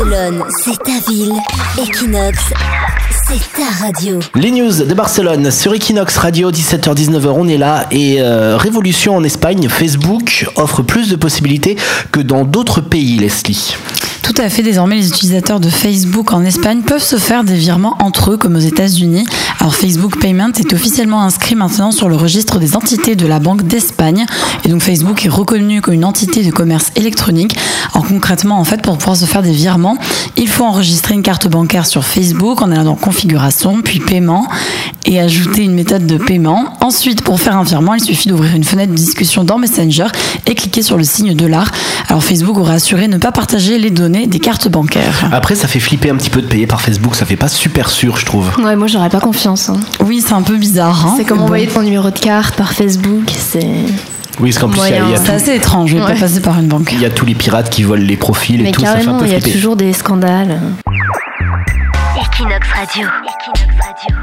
Barcelone, c'est ta ville. Equinox, c'est ta radio. Les news de Barcelone sur Equinox Radio, 17h-19h, on est là. Et euh, révolution en Espagne, Facebook offre plus de possibilités que dans d'autres pays, Leslie. Tout à fait. Désormais, les utilisateurs de Facebook en Espagne peuvent se faire des virements entre eux, comme aux États-Unis. Alors, Facebook Payment est officiellement inscrit maintenant sur le registre des entités de la Banque d'Espagne. Et donc, Facebook est reconnu comme une entité de commerce électronique. Alors, concrètement, en fait, pour pouvoir se faire des virements, il faut enregistrer une carte bancaire sur Facebook en allant dans Configuration, puis Paiement, et ajouter une méthode de paiement. Ensuite, pour faire un virement, il suffit d'ouvrir une fenêtre de discussion dans Messenger et cliquer sur le signe dollar. Alors, Facebook aura assuré ne pas partager les données des cartes bancaires. Après, ça fait flipper un petit peu de payer par Facebook. Ça fait pas super sûr, je trouve. Ouais, moi j'aurais pas confiance. hein. Oui, c'est un peu bizarre. hein. c'est comme bon. envoyer ton numéro de carte par Facebook. C'est. Oui, parce qu'en plus, il y a- y. C'est tout- assez étrange, je vais Ouais. pas passer par une banque. il y a tous les pirates qui volent les profils et Mais tout. Ça fait un carrément, peu il y a flipper. toujours des scandales. Equinox Radio. Equinox Radio.